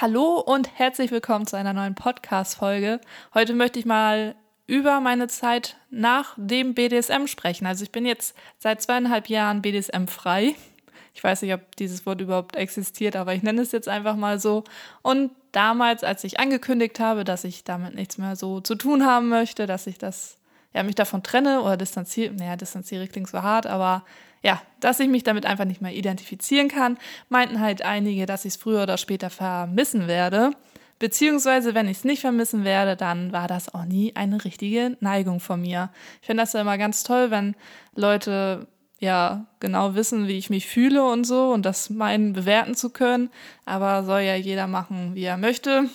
Hallo und herzlich willkommen zu einer neuen Podcast-Folge. Heute möchte ich mal über meine Zeit nach dem BDSM sprechen. Also ich bin jetzt seit zweieinhalb Jahren BDSM frei. Ich weiß nicht, ob dieses Wort überhaupt existiert, aber ich nenne es jetzt einfach mal so. Und damals, als ich angekündigt habe, dass ich damit nichts mehr so zu tun haben möchte, dass ich das, ja, mich davon trenne oder distanziere, naja, distanziere klingt so hart, aber ja, dass ich mich damit einfach nicht mehr identifizieren kann, meinten halt einige, dass ich es früher oder später vermissen werde. Beziehungsweise, wenn ich es nicht vermissen werde, dann war das auch nie eine richtige Neigung von mir. Ich finde das ja immer ganz toll, wenn Leute ja genau wissen, wie ich mich fühle und so und das meinen bewerten zu können. Aber soll ja jeder machen, wie er möchte.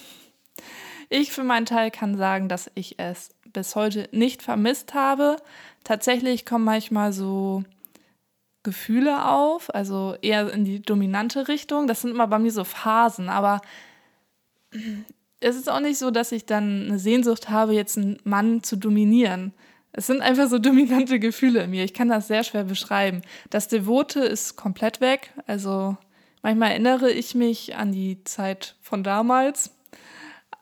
Ich für meinen Teil kann sagen, dass ich es bis heute nicht vermisst habe. Tatsächlich kommen manchmal so Gefühle auf, also eher in die dominante Richtung. Das sind immer bei mir so Phasen, aber es ist auch nicht so, dass ich dann eine Sehnsucht habe, jetzt einen Mann zu dominieren. Es sind einfach so dominante Gefühle in mir. Ich kann das sehr schwer beschreiben. Das Devote ist komplett weg. Also manchmal erinnere ich mich an die Zeit von damals,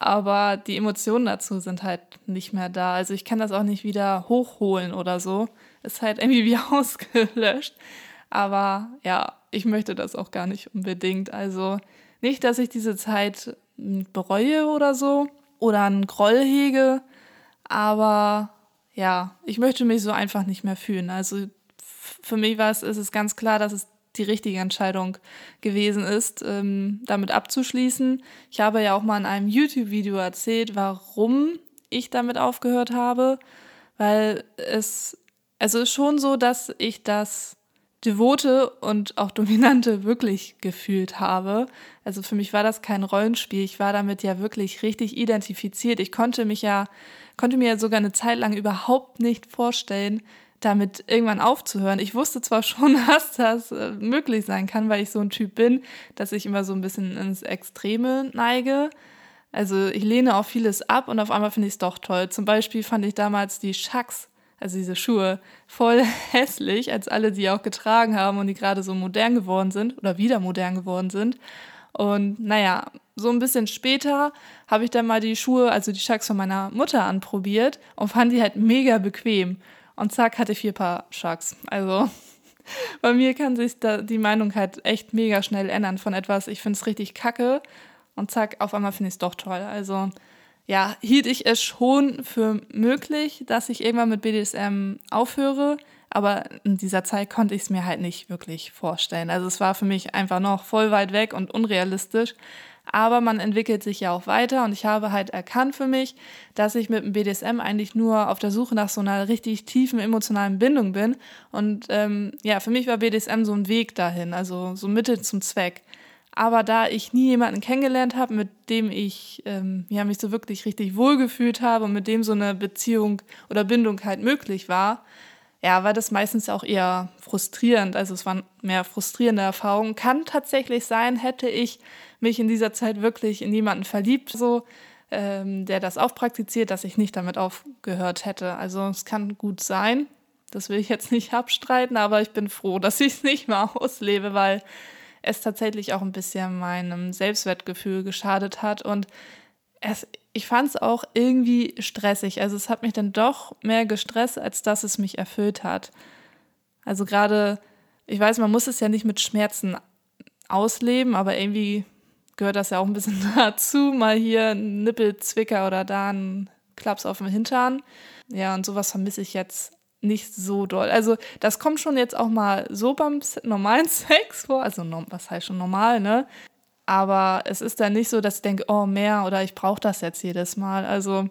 aber die Emotionen dazu sind halt nicht mehr da. Also ich kann das auch nicht wieder hochholen oder so ist halt irgendwie wie ausgelöscht. Aber ja, ich möchte das auch gar nicht unbedingt. Also nicht, dass ich diese Zeit bereue oder so oder einen Groll hege, aber ja, ich möchte mich so einfach nicht mehr fühlen. Also für mich war es, ist es ganz klar, dass es die richtige Entscheidung gewesen ist, ähm, damit abzuschließen. Ich habe ja auch mal in einem YouTube-Video erzählt, warum ich damit aufgehört habe, weil es also ist schon so, dass ich das Devote und auch Dominante wirklich gefühlt habe. Also für mich war das kein Rollenspiel. Ich war damit ja wirklich richtig identifiziert. Ich konnte mich ja, konnte mir ja sogar eine Zeit lang überhaupt nicht vorstellen, damit irgendwann aufzuhören. Ich wusste zwar schon, dass das äh, möglich sein kann, weil ich so ein Typ bin, dass ich immer so ein bisschen ins Extreme neige. Also ich lehne auch vieles ab und auf einmal finde ich es doch toll. Zum Beispiel fand ich damals die Schacks also diese Schuhe, voll hässlich, als alle die auch getragen haben und die gerade so modern geworden sind oder wieder modern geworden sind. Und naja, so ein bisschen später habe ich dann mal die Schuhe, also die Chucks von meiner Mutter anprobiert und fand die halt mega bequem. Und zack, hatte ich vier Paar Chucks. Also bei mir kann sich da die Meinung halt echt mega schnell ändern von etwas, ich finde es richtig kacke und zack, auf einmal finde ich es doch toll. Also ja, hielt ich es schon für möglich, dass ich irgendwann mit BDSM aufhöre. Aber in dieser Zeit konnte ich es mir halt nicht wirklich vorstellen. Also es war für mich einfach noch voll weit weg und unrealistisch. Aber man entwickelt sich ja auch weiter und ich habe halt erkannt für mich, dass ich mit dem BDSM eigentlich nur auf der Suche nach so einer richtig tiefen emotionalen Bindung bin. Und ähm, ja, für mich war BDSM so ein Weg dahin, also so Mittel zum Zweck. Aber da ich nie jemanden kennengelernt habe, mit dem ich ähm, ja, mich so wirklich richtig wohlgefühlt habe und mit dem so eine Beziehung oder Bindung halt möglich war, ja, war das meistens auch eher frustrierend. Also es waren mehr frustrierende Erfahrungen. Kann tatsächlich sein, hätte ich mich in dieser Zeit wirklich in jemanden verliebt, so ähm, der das auch praktiziert, dass ich nicht damit aufgehört hätte. Also es kann gut sein. Das will ich jetzt nicht abstreiten, aber ich bin froh, dass ich es nicht mehr auslebe, weil es tatsächlich auch ein bisschen meinem Selbstwertgefühl geschadet hat. Und es, ich fand es auch irgendwie stressig. Also es hat mich dann doch mehr gestresst, als dass es mich erfüllt hat. Also gerade, ich weiß, man muss es ja nicht mit Schmerzen ausleben, aber irgendwie gehört das ja auch ein bisschen dazu. Mal hier ein Nippelzwicker oder da ein Klaps auf dem Hintern. Ja, und sowas vermisse ich jetzt nicht so doll. Also das kommt schon jetzt auch mal so beim normalen Sex vor. Also was heißt schon normal, ne? Aber es ist dann nicht so, dass ich denke, oh mehr oder ich brauche das jetzt jedes Mal. Also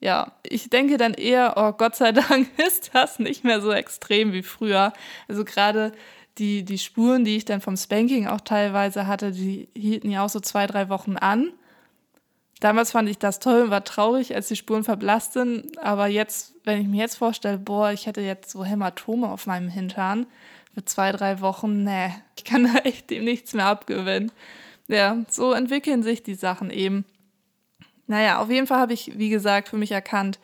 ja, ich denke dann eher, oh Gott sei Dank ist das nicht mehr so extrem wie früher. Also gerade die, die Spuren, die ich dann vom Spanking auch teilweise hatte, die hielten ja auch so zwei, drei Wochen an. Damals fand ich das toll und war traurig, als die Spuren verblasst sind. Aber jetzt, wenn ich mir jetzt vorstelle, boah, ich hätte jetzt so Hämatome auf meinem Hintern für zwei, drei Wochen, nee, ich kann da echt dem nichts mehr abgewinnen. Ja, so entwickeln sich die Sachen eben. Naja, auf jeden Fall habe ich, wie gesagt, für mich erkannt,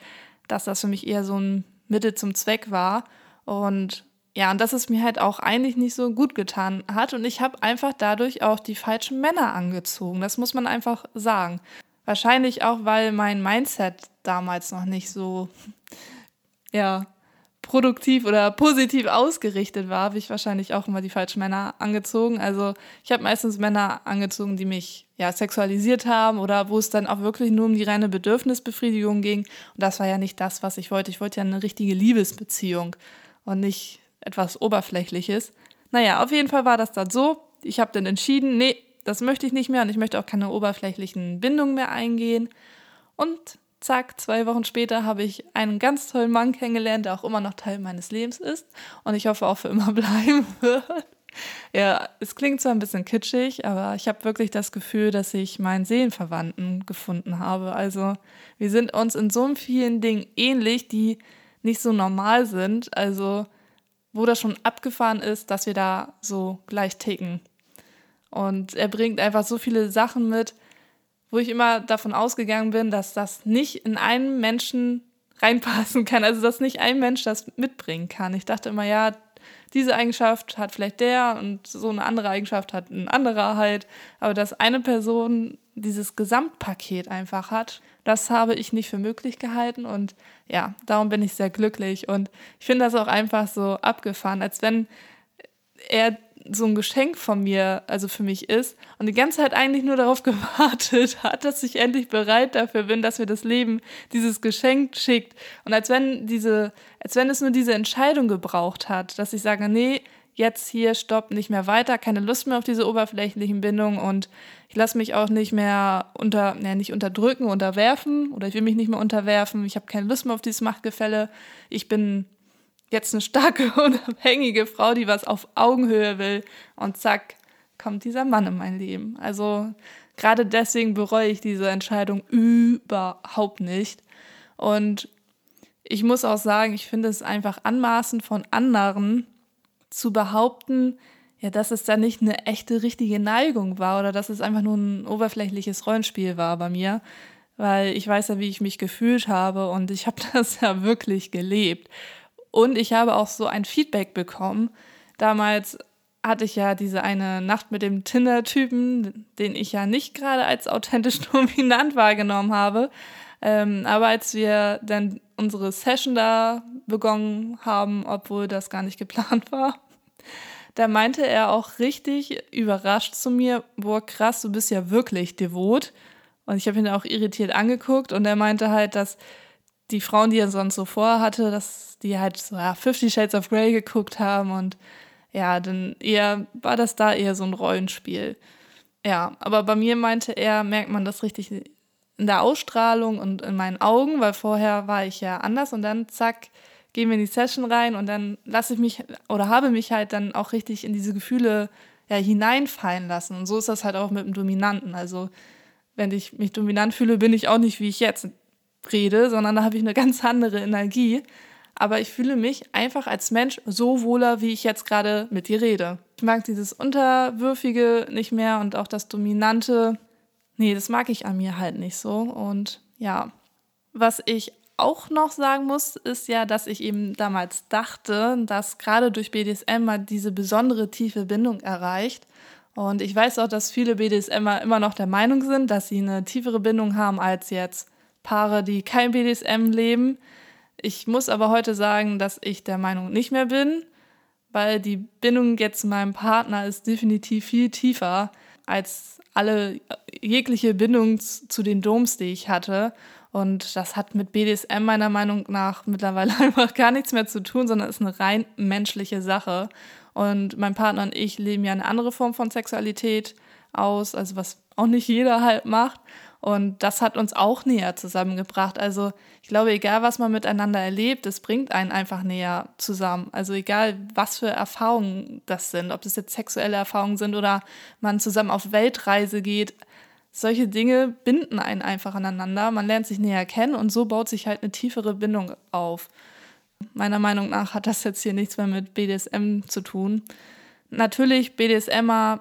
dass das für mich eher so ein Mittel zum Zweck war. Und ja, und dass es mir halt auch eigentlich nicht so gut getan hat. Und ich habe einfach dadurch auch die falschen Männer angezogen. Das muss man einfach sagen. Wahrscheinlich auch, weil mein Mindset damals noch nicht so, ja, produktiv oder positiv ausgerichtet war, habe ich wahrscheinlich auch immer die falschen Männer angezogen. Also ich habe meistens Männer angezogen, die mich ja sexualisiert haben oder wo es dann auch wirklich nur um die reine Bedürfnisbefriedigung ging. Und das war ja nicht das, was ich wollte. Ich wollte ja eine richtige Liebesbeziehung und nicht etwas Oberflächliches. Naja, auf jeden Fall war das dann so. Ich habe dann entschieden, nee, das möchte ich nicht mehr und ich möchte auch keine oberflächlichen Bindungen mehr eingehen. Und zack, zwei Wochen später habe ich einen ganz tollen Mann kennengelernt, der auch immer noch Teil meines Lebens ist und ich hoffe auch für immer bleiben wird. Ja, es klingt zwar ein bisschen kitschig, aber ich habe wirklich das Gefühl, dass ich meinen Seelenverwandten gefunden habe. Also wir sind uns in so vielen Dingen ähnlich, die nicht so normal sind. Also wo das schon abgefahren ist, dass wir da so gleich ticken. Und er bringt einfach so viele Sachen mit, wo ich immer davon ausgegangen bin, dass das nicht in einen Menschen reinpassen kann. Also, dass nicht ein Mensch das mitbringen kann. Ich dachte immer, ja, diese Eigenschaft hat vielleicht der und so eine andere Eigenschaft hat ein anderer halt. Aber dass eine Person dieses Gesamtpaket einfach hat, das habe ich nicht für möglich gehalten. Und ja, darum bin ich sehr glücklich. Und ich finde das auch einfach so abgefahren, als wenn er so ein Geschenk von mir, also für mich ist und die ganze Zeit eigentlich nur darauf gewartet hat, dass ich endlich bereit dafür bin, dass mir das Leben dieses Geschenk schickt. Und als wenn diese, als wenn es nur diese Entscheidung gebraucht hat, dass ich sage, nee, jetzt hier, stopp, nicht mehr weiter, keine Lust mehr auf diese oberflächlichen Bindungen und ich lasse mich auch nicht mehr unter, ja, nicht unterdrücken, unterwerfen oder ich will mich nicht mehr unterwerfen, ich habe keine Lust mehr auf dieses Machtgefälle, ich bin jetzt eine starke, unabhängige Frau, die was auf Augenhöhe will. Und zack, kommt dieser Mann in mein Leben. Also gerade deswegen bereue ich diese Entscheidung überhaupt nicht. Und ich muss auch sagen, ich finde es einfach anmaßend von anderen zu behaupten, ja, dass es da nicht eine echte, richtige Neigung war oder dass es einfach nur ein oberflächliches Rollenspiel war bei mir, weil ich weiß ja, wie ich mich gefühlt habe und ich habe das ja wirklich gelebt. Und ich habe auch so ein Feedback bekommen. Damals hatte ich ja diese eine Nacht mit dem Tinder-Typen, den ich ja nicht gerade als authentisch dominant wahrgenommen habe. Ähm, aber als wir dann unsere Session da begonnen haben, obwohl das gar nicht geplant war, da meinte er auch richtig überrascht zu mir, boah, krass, du bist ja wirklich devot. Und ich habe ihn auch irritiert angeguckt und er meinte halt, dass die Frauen, die er sonst so vorhatte, dass die halt so ja, Fifty Shades of Grey geguckt haben und ja, dann eher war das da eher so ein Rollenspiel. Ja, aber bei mir meinte er, merkt man das richtig in der Ausstrahlung und in meinen Augen, weil vorher war ich ja anders und dann zack, gehen wir in die Session rein und dann lasse ich mich oder habe mich halt dann auch richtig in diese Gefühle ja, hineinfallen lassen. Und so ist das halt auch mit dem Dominanten. Also, wenn ich mich dominant fühle, bin ich auch nicht wie ich jetzt rede, sondern da habe ich eine ganz andere Energie. Aber ich fühle mich einfach als Mensch so wohler, wie ich jetzt gerade mit dir rede. Ich mag dieses Unterwürfige nicht mehr und auch das Dominante. Nee, das mag ich an mir halt nicht so. Und ja, was ich auch noch sagen muss, ist ja, dass ich eben damals dachte, dass gerade durch BDSM mal diese besondere tiefe Bindung erreicht. Und ich weiß auch, dass viele BDSMer immer noch der Meinung sind, dass sie eine tiefere Bindung haben als jetzt Paare, die kein BDSM leben. Ich muss aber heute sagen, dass ich der Meinung nicht mehr bin, weil die Bindung jetzt zu meinem Partner ist definitiv viel tiefer als alle jegliche Bindung zu den Doms, die ich hatte. Und das hat mit BDSM meiner Meinung nach mittlerweile einfach gar nichts mehr zu tun, sondern ist eine rein menschliche Sache. Und mein Partner und ich leben ja eine andere Form von Sexualität aus, also was auch nicht jeder halt macht. Und das hat uns auch näher zusammengebracht. Also ich glaube, egal was man miteinander erlebt, es bringt einen einfach näher zusammen. Also egal, was für Erfahrungen das sind, ob das jetzt sexuelle Erfahrungen sind oder man zusammen auf Weltreise geht. Solche Dinge binden einen einfach aneinander. Man lernt sich näher kennen und so baut sich halt eine tiefere Bindung auf. Meiner Meinung nach hat das jetzt hier nichts mehr mit BDSM zu tun. Natürlich, BDSMer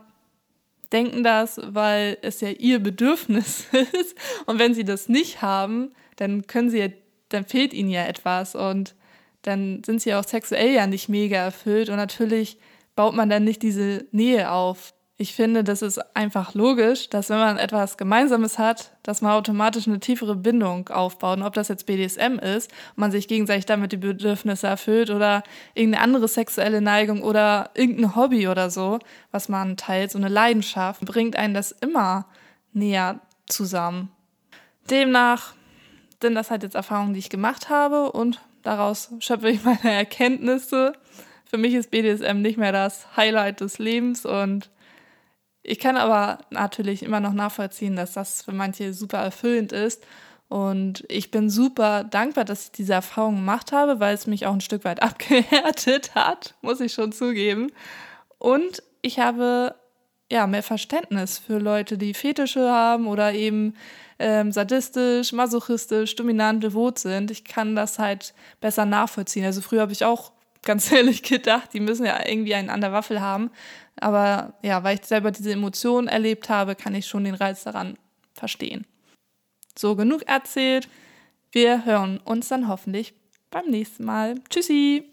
denken das, weil es ja ihr Bedürfnis ist. Und wenn sie das nicht haben, dann können sie dann fehlt ihnen ja etwas. Und dann sind sie auch sexuell ja nicht mega erfüllt und natürlich baut man dann nicht diese Nähe auf. Ich finde, das ist einfach logisch, dass wenn man etwas Gemeinsames hat, dass man automatisch eine tiefere Bindung aufbaut. Und ob das jetzt BDSM ist man sich gegenseitig damit die Bedürfnisse erfüllt oder irgendeine andere sexuelle Neigung oder irgendein Hobby oder so, was man teilt, so eine Leidenschaft, bringt einen das immer näher zusammen. Demnach sind das halt jetzt Erfahrungen, die ich gemacht habe und daraus schöpfe ich meine Erkenntnisse. Für mich ist BDSM nicht mehr das Highlight des Lebens und ich kann aber natürlich immer noch nachvollziehen, dass das für manche super erfüllend ist. Und ich bin super dankbar, dass ich diese Erfahrung gemacht habe, weil es mich auch ein Stück weit abgehärtet hat, muss ich schon zugeben. Und ich habe ja mehr Verständnis für Leute, die Fetische haben oder eben ähm, sadistisch, masochistisch, dominant, devot sind. Ich kann das halt besser nachvollziehen. Also früher habe ich auch ganz ehrlich gedacht, die müssen ja irgendwie einen an der Waffel haben. Aber ja, weil ich selber diese Emotionen erlebt habe, kann ich schon den Reiz daran verstehen. So, genug erzählt. Wir hören uns dann hoffentlich beim nächsten Mal. Tschüssi!